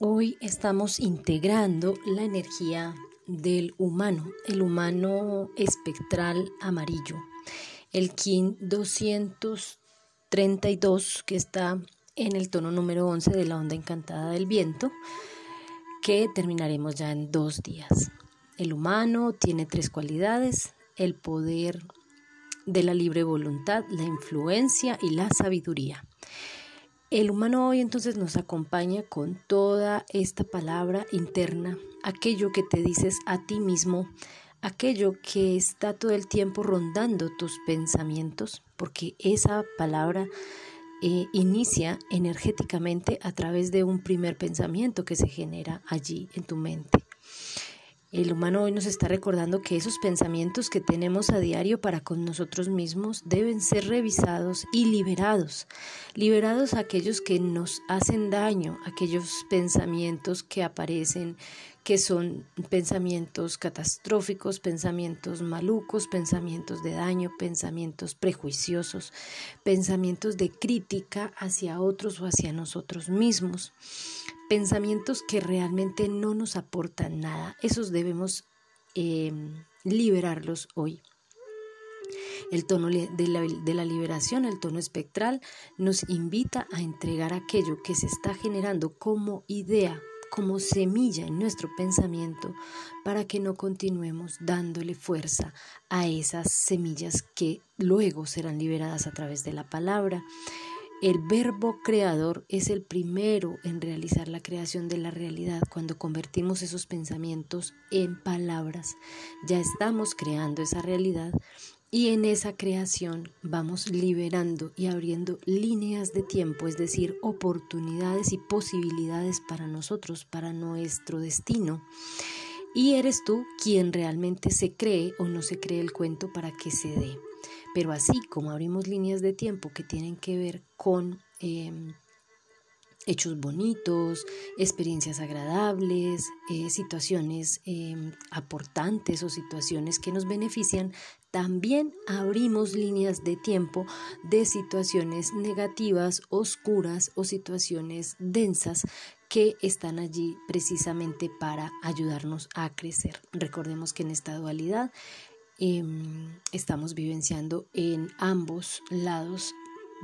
Hoy estamos integrando la energía del humano, el humano espectral amarillo, el KIN 232 que está en el tono número 11 de la onda encantada del viento, que terminaremos ya en dos días. El humano tiene tres cualidades, el poder de la libre voluntad, la influencia y la sabiduría. El humano hoy entonces nos acompaña con toda esta palabra interna, aquello que te dices a ti mismo, aquello que está todo el tiempo rondando tus pensamientos, porque esa palabra eh, inicia energéticamente a través de un primer pensamiento que se genera allí en tu mente. El humano hoy nos está recordando que esos pensamientos que tenemos a diario para con nosotros mismos deben ser revisados y liberados. Liberados aquellos que nos hacen daño, aquellos pensamientos que aparecen, que son pensamientos catastróficos, pensamientos malucos, pensamientos de daño, pensamientos prejuiciosos, pensamientos de crítica hacia otros o hacia nosotros mismos pensamientos que realmente no nos aportan nada. Esos debemos em, liberarlos hoy. El tono de la, de la, liberación, el tono espectral, nos invita a entregar aquello que se está generando como idea, como semilla en nuestro pensamiento, para que no continuemos dándole fuerza a esas semillas que luego serán liberadas a través de la palabra. El verbo creador es el primero en realizar la creación de la realidad. Cuando convertimos esos pensamientos en palabras, ya estamos creando esa realidad y en esa creación vamos liberando y abriendo líneas de tiempo, es decir, oportunidades y posibilidades para nosotros, para nuestro destino. Y eres tú quien realmente se cree o no se cree el cuento para que se dé. Pero así como abrimos líneas de tiempo que tienen que ver con em, hechos bonitos, experiencias agradables, eh, situaciones em, aportantes o situaciones que nos benefician, también abrimos líneas de tiempo de situaciones negativas, oscuras o situaciones densas que están allí precisamente para ayudarnos a crecer. Recordemos que en esta dualidad Em, estamos vivenciando en ambos lados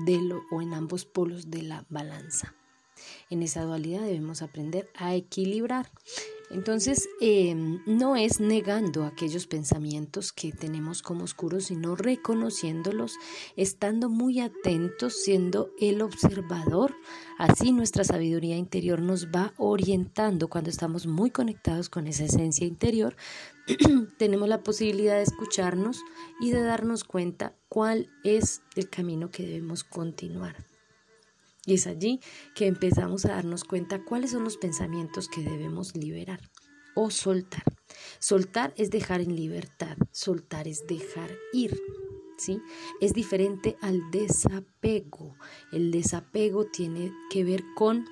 de lo o en ambos polos de la balanza. En esa dualidad debemos aprender a equilibrar. Entonces, em, no es negando aquellos pensamientos que tenemos como oscuros, sino reconociéndolos, estando muy atentos, siendo el observador. Así nuestra sabiduría interior nos va orientando cuando estamos muy conectados con esa esencia interior. tenemos la posibilidad de escucharnos y de darnos cuenta cuál es el camino que debemos continuar. Y es allí que empezamos a darnos cuenta cuáles son los pensamientos que debemos liberar o soltar. Soltar es dejar en libertad, soltar es dejar ir. ¿Sí? Es diferente al desapego. El desapego tiene que ver con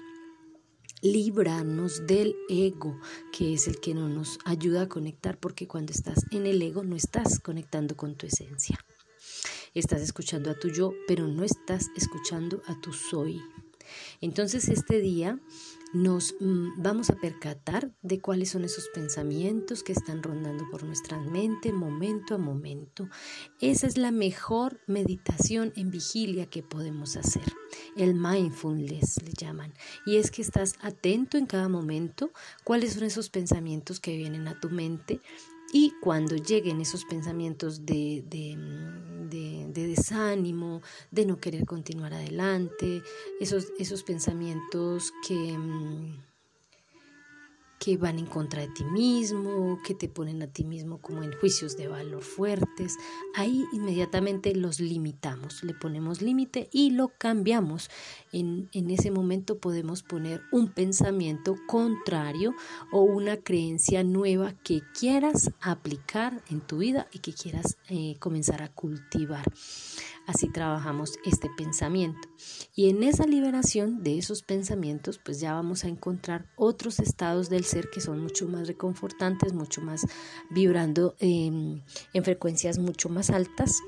librarnos del ego, que es el que no nos ayuda a conectar, porque cuando estás en el ego no estás conectando con tu esencia. Estás escuchando a tu yo, pero no estás escuchando a tu soy. Entonces este día nos mm, vamos a percatar de cuáles son esos pensamientos que están rondando por nuestra mente momento a momento. Esa es la mejor meditación en vigilia que podemos hacer. El mindfulness le llaman. Y es que estás atento en cada momento cuáles son esos pensamientos que vienen a tu mente y cuando lleguen esos pensamientos de, de, de, desánimo, de no querer continuar adelante, esos, esos pensamientos que mm, que van en contra de ti mismo, que te ponen a ti mismo como en juicios de valor fuertes, ahí inmediatamente los limitamos, le ponemos límite y lo cambiamos. En, en, ese momento podemos poner un pensamiento contrario o una creencia nueva que quieras aplicar en tu vida y que quieras eh, comenzar a cultivar. Así trabajamos este pensamiento. Y en esa liberación de esos pensamientos, pues ya vamos a encontrar otros estados del ser que son mucho más reconfortantes, mucho más vibrando en frecuencias mucho más altas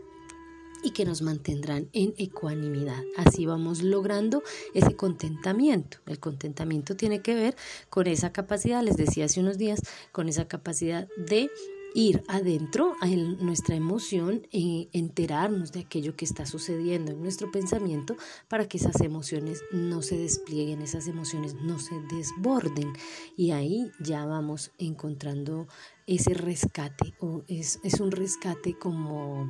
y que nos mantendrán en ecuanimidad. Así vamos logrando ese contentamiento. El contentamiento tiene que ver con esa capacidad, les decía hace unos días, con esa capacidad de ir adentro a nuestra emoción y enterarnos de aquello que está sucediendo en nuestro pensamiento para que esas emociones no se desplieguen, esas emociones no se desborden. Y ahí ya vamos encontrando ese rescate o es, es un rescate como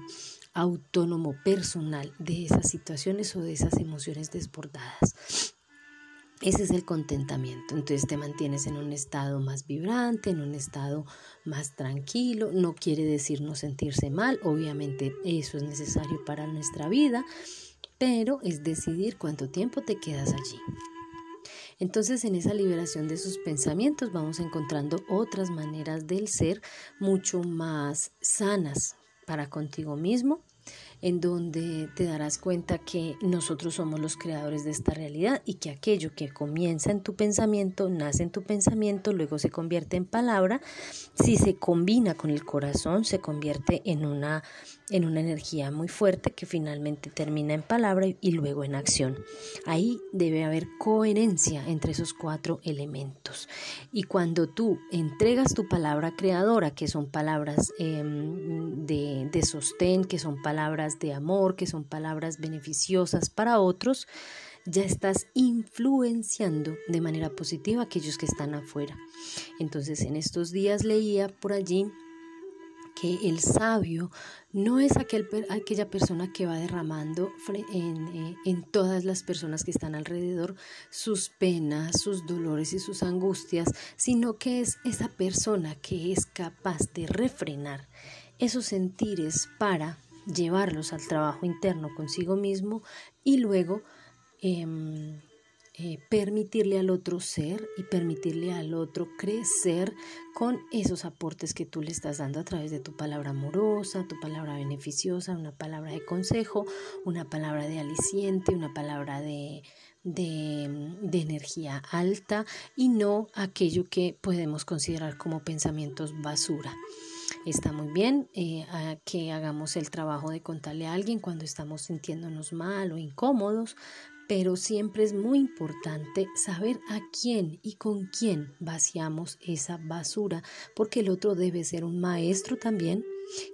autónomo, personal de esas situaciones o de esas emociones desbordadas. Ese es el contentamiento. Entonces te mantienes en un estado más vibrante, en un estado más tranquilo. No quiere decir no sentirse mal. Obviamente eso es necesario para nuestra vida, pero es decidir cuánto tiempo te quedas allí. Entonces en esa liberación de sus pensamientos vamos encontrando otras maneras del ser mucho más sanas para contigo mismo en donde te darás cuenta que nosotros somos los creadores de esta realidad y que aquello que comienza en tu pensamiento, nace en tu pensamiento, luego se convierte en palabra, si se combina con el corazón, se convierte en una, en una energía muy fuerte que finalmente termina en palabra y, luego en acción. Ahí debe haber coherencia entre esos cuatro elementos. Y cuando tú entregas tu palabra creadora, que son palabras em, de, de sostén, que son palabras de amor, que son palabras beneficiosas para otros, ya estás influenciando de manera positiva a aquellos que están afuera. Entonces en estos días leía por allí que el sabio no es aquel, aquella persona que va derramando en, eh, en, todas las personas que están alrededor sus penas, sus dolores y sus angustias, sino que es esa persona que es capaz de refrenar esos sentires para llevarlos al trabajo interno consigo mismo y luego em, eh, permitirle al otro ser y permitirle al otro crecer con esos aportes que tú le estás dando a través de tu palabra amorosa, tu palabra beneficiosa, una palabra de consejo, una palabra de aliciente, una palabra de, de, energía alta y no aquello que podemos considerar como pensamientos basura. Está muy bien eh, que hagamos el trabajo de contarle a alguien cuando estamos sintiéndonos mal o incómodos, pero siempre es muy importante saber a quién y con quién vaciamos esa basura, porque el otro debe ser un maestro también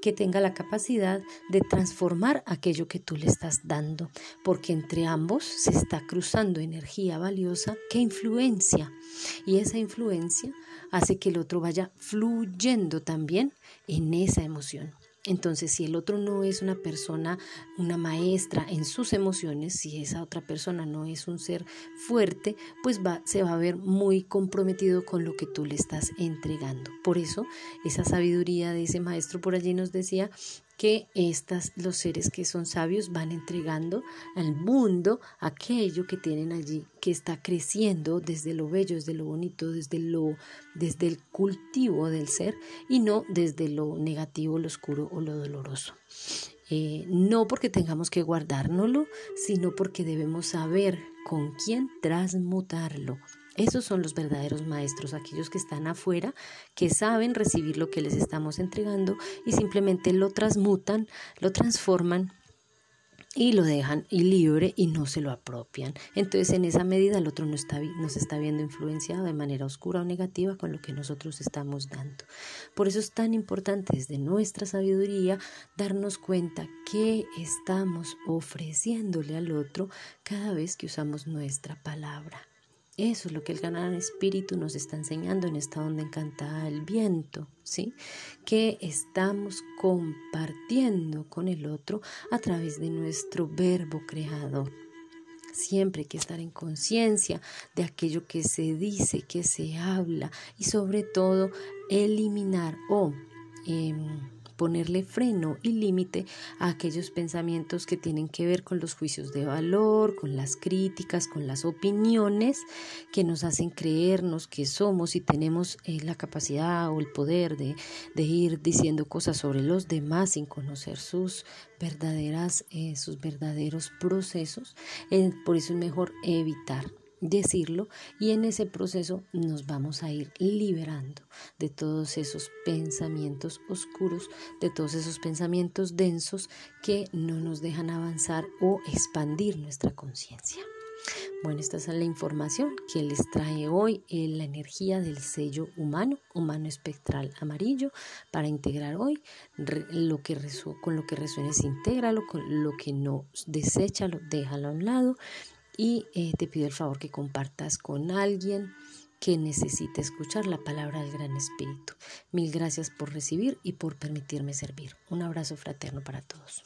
que tenga la capacidad de transformar aquello que tú le estás dando, porque entre ambos se está cruzando energía valiosa que influencia y esa influencia hace que el otro vaya fluyendo también en esa emoción. Entonces, si el otro no es una persona, una maestra en sus emociones, si esa otra persona no es un ser fuerte, pues va, se va a ver muy comprometido con lo que tú le estás entregando. Por eso, esa sabiduría de ese maestro por allí nos decía que estas, los seres que son sabios van entregando al mundo aquello que tienen allí, que está creciendo desde lo bello, desde lo bonito, desde, lo, desde el cultivo del ser y no desde lo negativo, lo oscuro o lo doloroso. Eh, no porque tengamos que guardárnoslo, sino porque debemos saber con quién transmutarlo, esos son los verdaderos maestros, aquellos que están afuera, que saben recibir lo que les estamos entregando y simplemente lo transmutan, lo transforman y lo dejan y libre y no se lo apropian. Entonces, en esa medida, el otro no está, nos está viendo influenciado de manera oscura o negativa con lo que nosotros estamos dando. Por eso es tan importante desde nuestra sabiduría darnos cuenta que estamos ofreciéndole al otro cada vez que usamos nuestra palabra. Eso es lo que el gran espíritu nos está enseñando en esta onda encantada del viento, ¿sí? Que estamos compartiendo con el otro a través de nuestro verbo creador. Siempre hay que estar en conciencia de aquello que se dice, que se habla y sobre todo eliminar o... Em, ponerle freno y límite a aquellos pensamientos que tienen que ver con los juicios de valor, con las críticas, con las opiniones que nos hacen creernos que somos y tenemos eh, la capacidad o el poder de, ir diciendo cosas sobre los demás sin conocer sus verdaderas, eh, sus verdaderos procesos. Eh, por eso es mejor evitar decirlo y en ese proceso nos vamos a ir liberando de todos esos pensamientos oscuros, de todos esos pensamientos densos que no nos dejan avanzar o expandir nuestra conciencia. Bueno, esta es la información que les trae hoy la energía del sello humano, humano espectral amarillo, para integrar hoy lo que con lo que resuenes, intégralo, con lo que no deséchalo, déjalo a un lado y eh, te pido el favor que compartas con alguien que necesite escuchar la palabra del Gran Espíritu. Mil gracias por recibir y por permitirme servir. Un abrazo fraterno para todos.